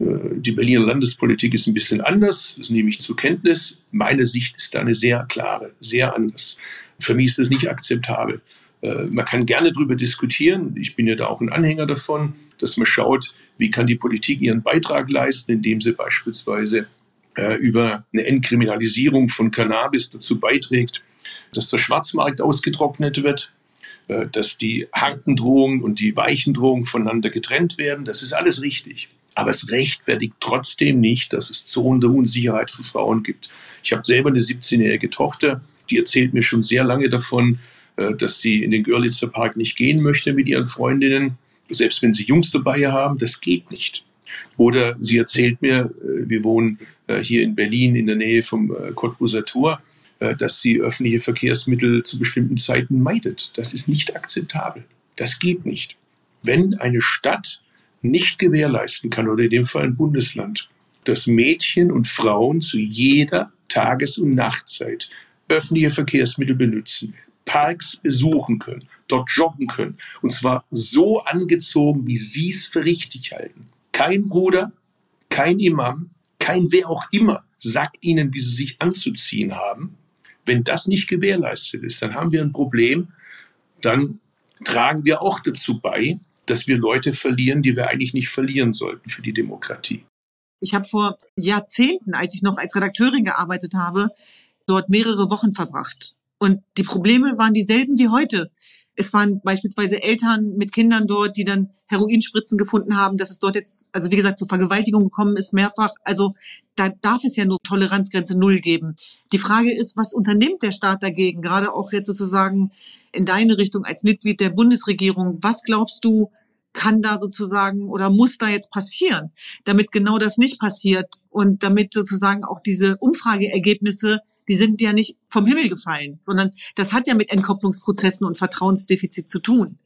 Äh, die Berliner Landespolitik ist ein bisschen anders, das nehme ich zur Kenntnis. Meine Sicht ist da eine sehr klare, sehr anders. Für mich ist das nicht akzeptabel. Äh, man kann gerne darüber diskutieren. Ich bin ja da auch ein Anhänger davon, dass man schaut, wie kann die Politik ihren Beitrag leisten, indem sie beispielsweise äh, über eine Entkriminalisierung von Cannabis dazu beiträgt, dass der Schwarzmarkt ausgetrocknet wird, dass die harten Drohungen und die weichen Drohungen voneinander getrennt werden. Das ist alles richtig. Aber es rechtfertigt trotzdem nicht, dass es Zonen der Unsicherheit für Frauen gibt. Ich habe selber eine 17-jährige Tochter, die erzählt mir schon sehr lange davon, äh, dass sie in den Görlitzer Park nicht gehen möchte mit ihren Freundinnen, selbst wenn sie Jungs dabei haben, das geht nicht. Oder sie erzählt mir, äh, wir wohnen äh, hier in Berlin in der Nähe vom Cottbuser Tor, dass sie öffentliche Verkehrsmittel zu bestimmten Zeiten meidet. Das ist nicht akzeptabel. Das geht nicht. Wenn eine Stadt nicht gewährleisten kann, oder in dem Fall ein Bundesland, dass Mädchen und Frauen zu jeder Tages- und Nachtzeit öffentliche Verkehrsmittel benutzen, Parks besuchen können, dort joggen können, und zwar so angezogen, wie sie es für richtig halten. Kein Bruder, kein Imam, kein wer auch immer sagt ihnen, wie sie sich anzuziehen haben. Wenn das nicht gewährleistet ist, dann haben wir ein Problem. Dann tragen wir auch dazu bei, dass wir Leute verlieren, die wir eigentlich nicht verlieren sollten für die Demokratie. Ich habe vor Jahrzehnten, als ich noch als Redakteurin gearbeitet habe, dort mehrere Wochen verbracht. Und die Probleme waren dieselben wie heute. Es waren beispielsweise Eltern mit Kindern dort, die dann Heroinspritzen gefunden haben, dass es dort jetzt, also wie gesagt, zur Vergewaltigung gekommen ist, mehrfach. Also da darf es ja nur Toleranzgrenze Null geben. Die Frage ist, was unternimmt der Staat dagegen? Gerade auch jetzt sozusagen in deine Richtung als Mitglied der Bundesregierung. Was glaubst du, kann da sozusagen oder muss da jetzt passieren, damit genau das nicht passiert und damit sozusagen auch diese Umfrageergebnisse, die sind ja nicht vom Himmel gefallen, sondern das hat ja mit Entkopplungsprozessen und Vertrauensdefizit zu tun.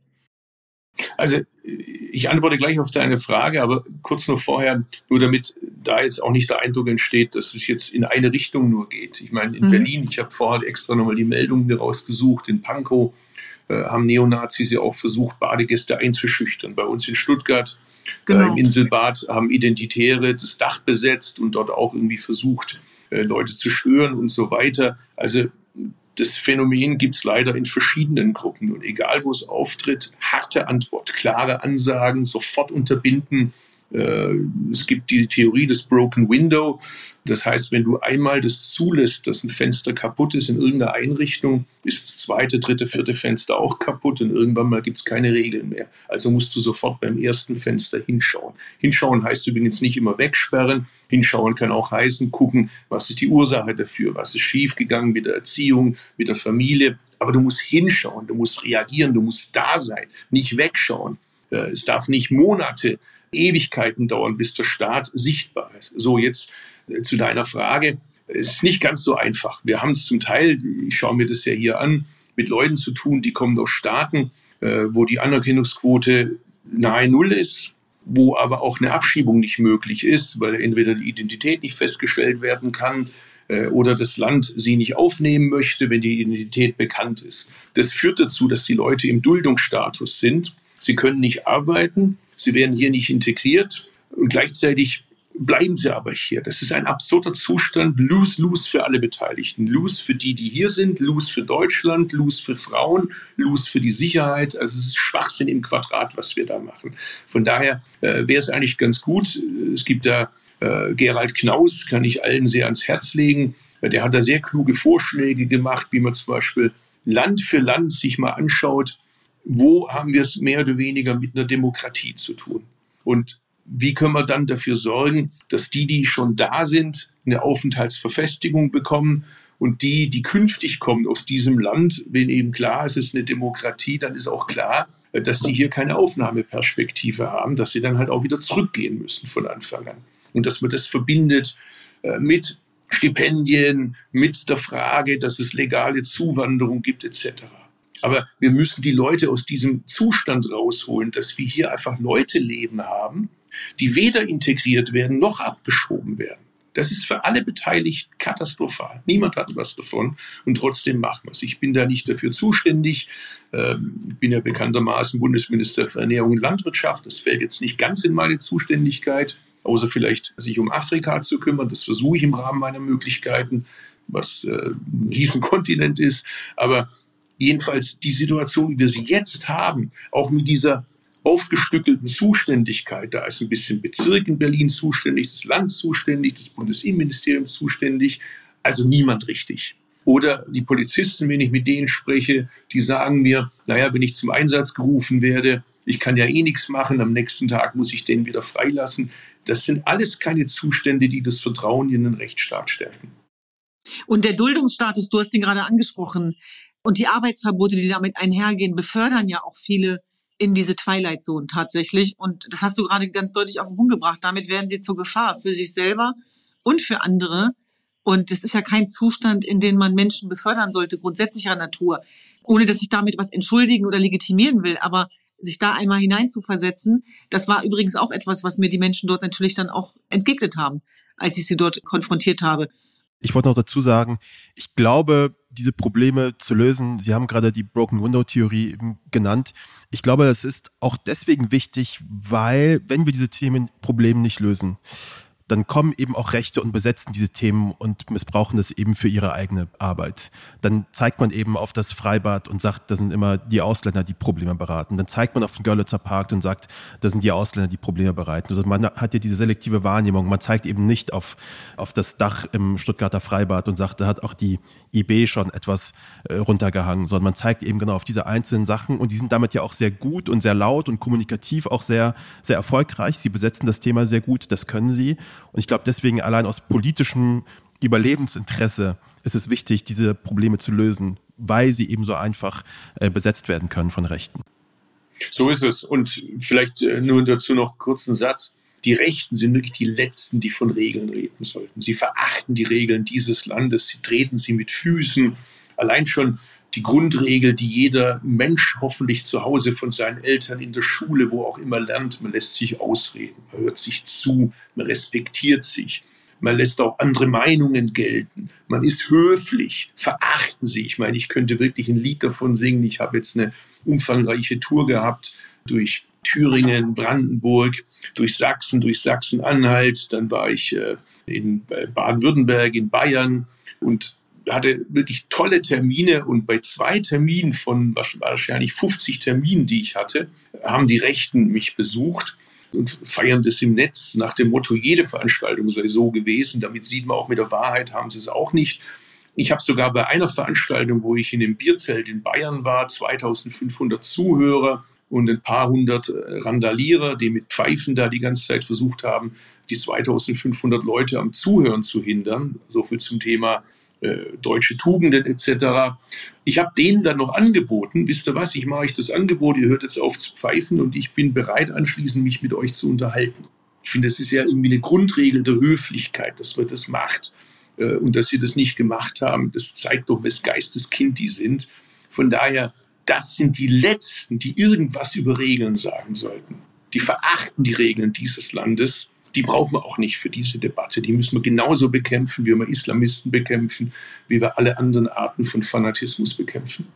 Also ich antworte gleich auf deine Frage, aber kurz noch vorher, nur damit da jetzt auch nicht der Eindruck entsteht, dass es jetzt in eine Richtung nur geht. Ich meine, in mhm. Berlin, ich habe vorher extra nochmal die Meldungen rausgesucht, in Pankow äh, haben Neonazis ja auch versucht, Badegäste einzuschüchtern. Bei uns in Stuttgart äh, genau. äh, im Inselbad haben Identitäre das Dach besetzt und dort auch irgendwie versucht, äh, Leute zu stören und so weiter. Also das Phänomen gibt es leider in verschiedenen Gruppen. Und egal, wo es auftritt, harte Antwort, klare Ansagen, sofort unterbinden, es gibt die Theorie des Broken Window. Das heißt, wenn du einmal das zulässt, dass ein Fenster kaputt ist in irgendeiner Einrichtung, ist das zweite, dritte, vierte Fenster auch kaputt und irgendwann mal gibt es keine Regeln mehr. Also musst du sofort beim ersten Fenster hinschauen. Hinschauen heißt übrigens nicht immer wegsperren. Hinschauen kann auch heißen, gucken, was ist die Ursache dafür, was ist schiefgegangen mit der Erziehung, mit der Familie. Aber du musst hinschauen, du musst reagieren, du musst da sein, nicht wegschauen. Äh, es darf nicht Monate, Ewigkeiten dauern, bis der Staat sichtbar ist. So, jetzt äh, zu deiner Frage. Es ist nicht ganz so einfach. Wir haben es zum Teil, ich schaue mir das ja hier an, mit Leuten zu tun, die kommen aus Staaten, äh, wo die Anerkennungsquote nahe Null ist, wo aber auch eine Abschiebung nicht möglich ist, weil entweder die Identität nicht festgestellt werden kann äh, oder das Land sie nicht aufnehmen möchte, wenn die Identität bekannt ist. Das führt dazu, dass die Leute im Duldungsstatus sind. Sie können nicht arbeiten, sie werden hier nicht integriert und gleichzeitig bleiben sie aber hier. Das ist ein absurder Zustand, lose-lose für alle Beteiligten. Lose für die, die hier sind, lose für Deutschland, lose für Frauen, lose für die Sicherheit. Also es ist Schwachsinn im Quadrat, was wir da machen. Von daher äh, wäre es eigentlich ganz gut. Es gibt da äh, Gerald Knaus, kann ich allen sehr ans Herz legen. Der hat da sehr kluge Vorschläge gemacht, wie man zum Beispiel Land für Land sich mal anschaut, wo haben wir es mehr oder weniger mit einer Demokratie zu tun. Und wie können wir dann dafür sorgen, dass die, die schon da sind, eine Aufenthaltsverfestigung bekommen und die, die künftig kommen aus diesem Land, wenn eben klar ist, es ist eine Demokratie, dann ist auch klar, dass sie hier keine Aufnahmeperspektive haben, dass sie dann halt auch wieder zurückgehen müssen von Anfang an. Und dass man das verbindet äh, mit Stipendien, mit der Frage, dass es legale Zuwanderung gibt etc. Aber wir müssen die Leute aus diesem Zustand rausholen, dass wir hier einfach Leute leben haben, die weder integriert werden noch abgeschoben werden. Das ist für alle Beteiligten katastrophal. Niemand hat was davon und trotzdem machen wir es. Ich bin da nicht dafür zuständig. Ähm, ich bin ja bekanntermaßen Bundesminister für Ernährung und Landwirtschaft. Das fällt jetzt nicht ganz in meine Zuständigkeit, außer vielleicht sich um Afrika zu kümmern. Das versuche ich im Rahmen meiner Möglichkeiten, was äh, ein Riesenkontinent ist. Aber jedenfalls die Situation, wie wir sie jetzt haben, auch mit dieser aufgestückelten Zuständigkeit. Da ist ein bisschen Bezirk in Berlin zuständig, das Land zuständig, das Bundesinnenministerium zuständig, also niemand richtig. Oder die Polizisten, wenn ich mit denen spreche, die sagen mir, naja, wenn ich zum Einsatz gerufen werde, ich kann ja eh nichts machen, am nächsten Tag muss ich den wieder freilassen. Das sind alles keine Zustände, die das Vertrauen in den Rechtsstaat stärken. Und der Duldungsstatus, du hast ihn gerade angesprochen, und die Arbeitsverbote, die damit einhergehen, befördern ja auch viele in diese Twilight Zone tatsächlich. Und das hast du gerade ganz deutlich auf den Punkt gebracht. Damit werden sie zur Gefahr für sich selber und für andere. Und das ist ja kein Zustand, in den man Menschen befördern sollte, grundsätzlicher Natur. Ohne dass ich damit was entschuldigen oder legitimieren will. Aber sich da einmal hineinzuversetzen, das war übrigens auch etwas, was mir die Menschen dort natürlich dann auch entgegnet haben, als ich sie dort konfrontiert habe. Ich wollte noch dazu sagen, ich glaube, diese Probleme zu lösen, Sie haben gerade die Broken Window Theorie genannt. Ich glaube, das ist auch deswegen wichtig, weil wenn wir diese Themen Probleme nicht lösen, dann kommen eben auch Rechte und besetzen diese Themen und missbrauchen das eben für ihre eigene Arbeit. Dann zeigt man eben auf das Freibad und sagt, das sind immer die Ausländer, die Probleme beraten. Dann zeigt man auf den Görlitzer Park und sagt, das sind die Ausländer, die Probleme bereiten. Also man hat ja diese selektive Wahrnehmung. Man zeigt eben nicht auf, auf das Dach im Stuttgarter Freibad und sagt, da hat auch die IB schon etwas äh, runtergehangen, sondern man zeigt eben genau auf diese einzelnen Sachen und die sind damit ja auch sehr gut und sehr laut und kommunikativ auch sehr, sehr erfolgreich. Sie besetzen das Thema sehr gut, das können sie. Und ich glaube, deswegen allein aus politischem Überlebensinteresse ist es wichtig, diese Probleme zu lösen, weil sie eben so einfach äh, besetzt werden können von Rechten. So ist es. Und vielleicht äh, nur dazu noch kurz einen Satz. Die Rechten sind wirklich die Letzten, die von Regeln reden sollten. Sie verachten die Regeln dieses Landes, sie treten sie mit Füßen. Allein schon die Grundregel, die jeder Mensch hoffentlich zu Hause von seinen Eltern in der Schule, wo auch immer lernt, man lässt sich ausreden, man hört sich zu, man respektiert sich, man lässt auch andere Meinungen gelten, man ist höflich, verachten sie. Ich meine, ich könnte wirklich ein Lied davon singen. Ich habe jetzt eine umfangreiche Tour gehabt durch Thüringen, Brandenburg, durch Sachsen, durch Sachsen-Anhalt. Dann war ich äh, in Baden-Württemberg, in Bayern und hatte wirklich tolle Termine und bei zwei Terminen von wahrscheinlich 50 Terminen, die ich hatte, haben die Rechten mich besucht. und feiern das im Netz nach dem Motto, jede Veranstaltung sei so gewesen. Damit sieht man auch mit der Wahrheit, haben sie es auch nicht. Ich habe sogar bei einer Veranstaltung, wo ich in dem Bierzelt in Bayern war, 2500 Zuhörer und ein paar hundert äh, Randalierer, die mit Pfeifen da die ganze Zeit versucht haben, die 2500 Leute am Zuhören zu hindern. So viel zum Thema äh, deutsche Tugenden etc. Ich habe denen dann noch angeboten, wisst ihr was, ich mache euch das Angebot, ihr hört jetzt auf zu pfeifen und ich bin bereit anschließend mich mit euch zu unterhalten. Ich finde, das ist ja irgendwie eine Grundregel der Höflichkeit, dass man das macht. Äh, und dass sie das nicht gemacht haben, das zeigt doch, wes Geisteskind die sind. Von daher, das sind die Letzten, die irgendwas über Regeln sagen sollten. Die verachten die Regeln dieses Landes. Die brauchen wir auch nicht für diese Debatte. Die müssen wir genauso bekämpfen, wie wir Islamisten bekämpfen, wie wir alle anderen Arten von Fanatismus bekämpfen.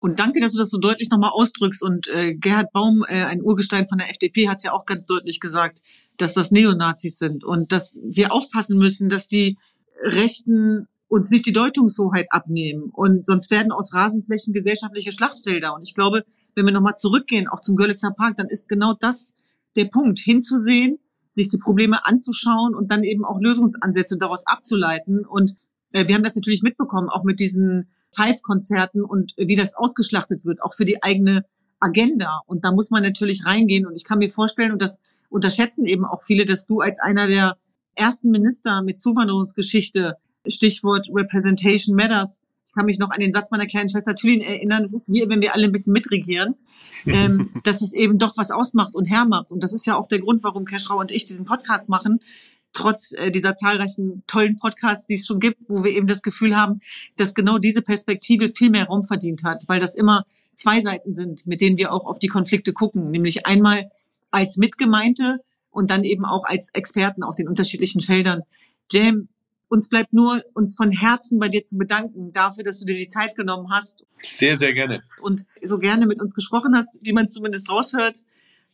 Und danke, dass du das so deutlich nochmal ausdrückst. Und äh, Gerhard Baum, äh, ein Urgestein von der FDP, hat es ja auch ganz deutlich gesagt, dass das Neonazis sind und dass wir aufpassen müssen, dass die Rechten uns nicht die Deutungshoheit abnehmen. Und sonst werden aus Rasenflächen gesellschaftliche Schlachtfelder. Und ich glaube, wenn wir nochmal zurückgehen, auch zum Görlitzer Park, dann ist genau das der Punkt, hinzusehen, sich die Probleme anzuschauen und dann eben auch Lösungsansätze daraus abzuleiten. Und äh, wir haben das natürlich mitbekommen, auch mit diesen Five-Konzerten und wie das ausgeschlachtet wird, auch für die eigene Agenda. Und da muss man natürlich reingehen. Und ich kann mir vorstellen, und das unterschätzen eben auch viele, dass du als einer der ersten Minister mit Zuwanderungsgeschichte, Stichwort Representation Matters. Ich kann mich noch an den Satz meiner kleinen Schwester Thülin erinnern. Es ist wie, wenn wir alle ein bisschen mitregieren, ähm, dass es eben doch was ausmacht und hermacht. Und das ist ja auch der Grund, warum Keschrau und ich diesen Podcast machen. Trotz äh, dieser zahlreichen tollen Podcasts, die es schon gibt, wo wir eben das Gefühl haben, dass genau diese Perspektive viel mehr Raum verdient hat, weil das immer zwei Seiten sind, mit denen wir auch auf die Konflikte gucken. Nämlich einmal als Mitgemeinte, und dann eben auch als Experten auf den unterschiedlichen Feldern. Jam, uns bleibt nur, uns von Herzen bei dir zu bedanken dafür, dass du dir die Zeit genommen hast. Sehr, sehr gerne. Und so gerne mit uns gesprochen hast, wie man zumindest raushört.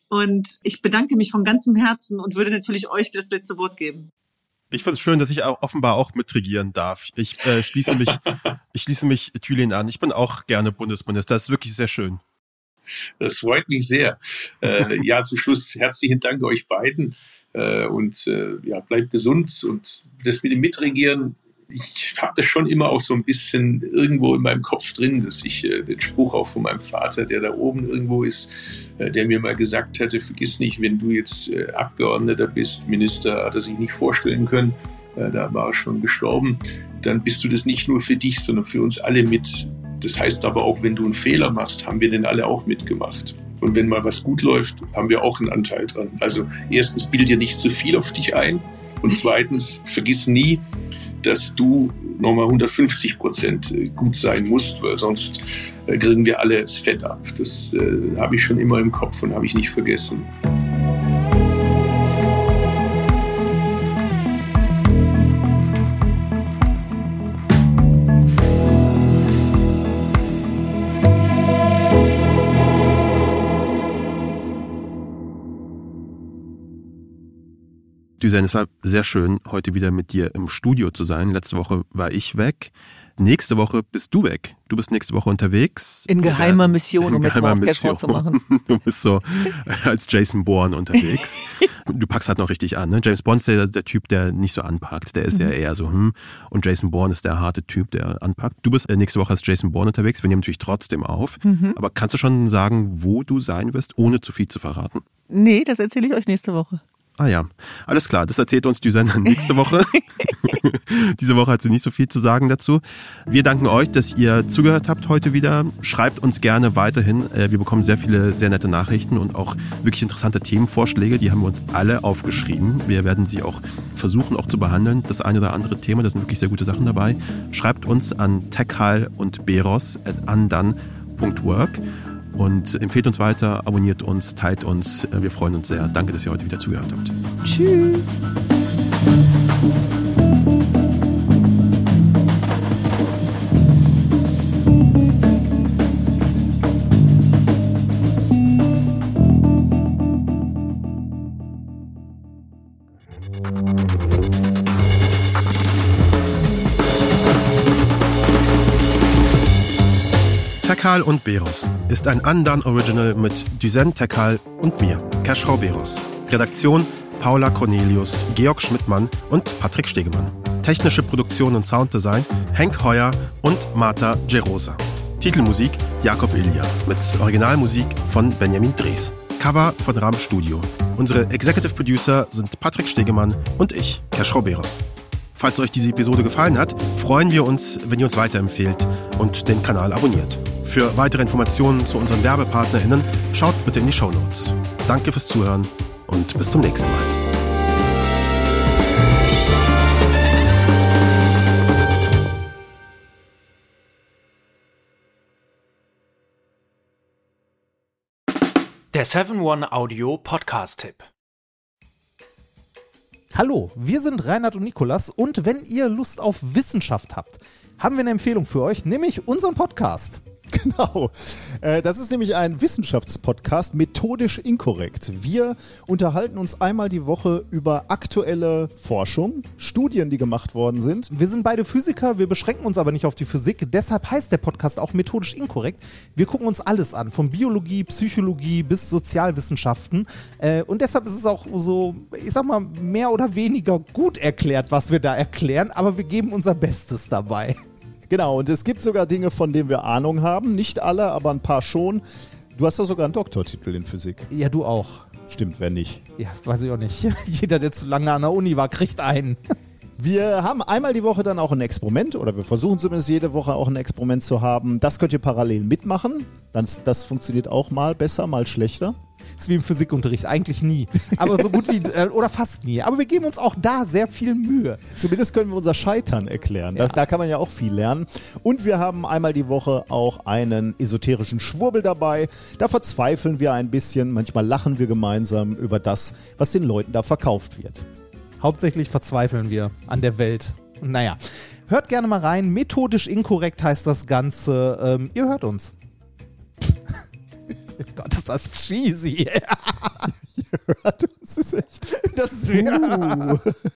Und ich bedanke mich von ganzem Herzen und würde natürlich euch das letzte Wort geben. Ich finde es schön, dass ich auch offenbar auch mitregieren darf. Ich äh, schließe mich, ich schließe mich Thülin an. Ich bin auch gerne Bundesminister. Das ist wirklich sehr schön. Das freut mich sehr. Äh, ja, zum Schluss herzlichen Dank euch beiden äh, und äh, ja, bleibt gesund und das mit dem Mitregieren. Ich habe das schon immer auch so ein bisschen irgendwo in meinem Kopf drin, dass ich äh, den Spruch auch von meinem Vater, der da oben irgendwo ist, äh, der mir mal gesagt hatte, vergiss nicht, wenn du jetzt äh, Abgeordneter bist, Minister, hat er sich nicht vorstellen können, äh, da war er schon gestorben, dann bist du das nicht nur für dich, sondern für uns alle mit das heißt aber auch, wenn du einen Fehler machst, haben wir den alle auch mitgemacht. Und wenn mal was gut läuft, haben wir auch einen Anteil dran. Also erstens, bild dir nicht zu viel auf dich ein. Und zweitens, vergiss nie, dass du nochmal 150 Prozent äh, gut sein musst, weil sonst äh, kriegen wir alle das Fett ab. Das äh, habe ich schon immer im Kopf und habe ich nicht vergessen. Düsen, es war sehr schön, heute wieder mit dir im Studio zu sein. Letzte Woche war ich weg. Nächste Woche bist du weg. Du bist nächste Woche unterwegs. In geheimer Mission, um jetzt mal auf Mission. zu machen. Du bist so als Jason Bourne unterwegs. du packst halt noch richtig an. Ne? James Bond ist der, der Typ, der nicht so anpackt. Der ist mhm. ja eher so, hm. Und Jason Bourne ist der harte Typ, der anpackt. Du bist äh, nächste Woche als Jason Bourne unterwegs. Wir nehmen natürlich trotzdem auf. Mhm. Aber kannst du schon sagen, wo du sein wirst, ohne zu viel zu verraten? Nee, das erzähle ich euch nächste Woche. Ah ja, alles klar. Das erzählt uns die Sender nächste Woche. Diese Woche hat sie nicht so viel zu sagen dazu. Wir danken euch, dass ihr zugehört habt heute wieder. Schreibt uns gerne weiterhin. Äh, wir bekommen sehr viele sehr nette Nachrichten und auch wirklich interessante Themenvorschläge. Die haben wir uns alle aufgeschrieben. Wir werden sie auch versuchen auch zu behandeln. Das eine oder andere Thema, da sind wirklich sehr gute Sachen dabei. Schreibt uns an techhal und beros at andan.work und empfehlt uns weiter, abonniert uns, teilt uns. Wir freuen uns sehr. Danke, dass ihr heute wieder zugehört habt. Tschüss. Tekal und Beros ist ein Andan Original mit Duzen Tekal und mir, Keschrau Beros. Redaktion Paula Cornelius, Georg Schmidtmann und Patrick Stegemann. Technische Produktion und Sounddesign Henk Heuer und Marta Gerosa. Titelmusik Jakob Ilja mit Originalmusik von Benjamin Drees. Cover von Ram Studio. Unsere Executive Producer sind Patrick Stegemann und ich, Kerschrau Beros. Falls euch diese Episode gefallen hat, freuen wir uns, wenn ihr uns weiterempfehlt und den Kanal abonniert. Für weitere Informationen zu unseren WerbepartnerInnen schaut bitte in die Show Notes. Danke fürs Zuhören und bis zum nächsten Mal. Der 7-One Audio Podcast-Tipp. Hallo, wir sind Reinhard und Nikolas und wenn ihr Lust auf Wissenschaft habt, haben wir eine Empfehlung für euch, nämlich unseren Podcast. Genau. Äh, das ist nämlich ein Wissenschaftspodcast, methodisch inkorrekt. Wir unterhalten uns einmal die Woche über aktuelle Forschung, Studien, die gemacht worden sind. Wir sind beide Physiker, wir beschränken uns aber nicht auf die Physik. Deshalb heißt der Podcast auch methodisch inkorrekt. Wir gucken uns alles an, von Biologie, Psychologie bis Sozialwissenschaften. Äh, und deshalb ist es auch so, ich sag mal, mehr oder weniger gut erklärt, was wir da erklären, aber wir geben unser Bestes dabei. Genau, und es gibt sogar Dinge, von denen wir Ahnung haben. Nicht alle, aber ein paar schon. Du hast ja sogar einen Doktortitel in Physik. Ja, du auch. Stimmt, wer nicht? Ja, weiß ich auch nicht. Jeder, der zu lange an der Uni war, kriegt einen. Wir haben einmal die Woche dann auch ein Experiment oder wir versuchen zumindest jede Woche auch ein Experiment zu haben. Das könnt ihr parallel mitmachen. Das, das funktioniert auch mal besser, mal schlechter. Das ist wie im Physikunterricht, eigentlich nie. Aber so gut wie, äh, oder fast nie. Aber wir geben uns auch da sehr viel Mühe. Zumindest können wir unser Scheitern erklären. Das, Ja. Da kann man ja auch viel lernen. Und wir haben einmal die Woche auch einen esoterischen Schwurbel dabei. Da verzweifeln wir ein bisschen. Manchmal lachen wir gemeinsam über das, was den Leuten da verkauft wird. Hauptsächlich verzweifeln wir an der Welt. Naja, hört gerne mal rein. Methodisch inkorrekt heißt das Ganze. Ähm, ihr hört uns. Gott, ist das cheesy. Das ist echt. Das ist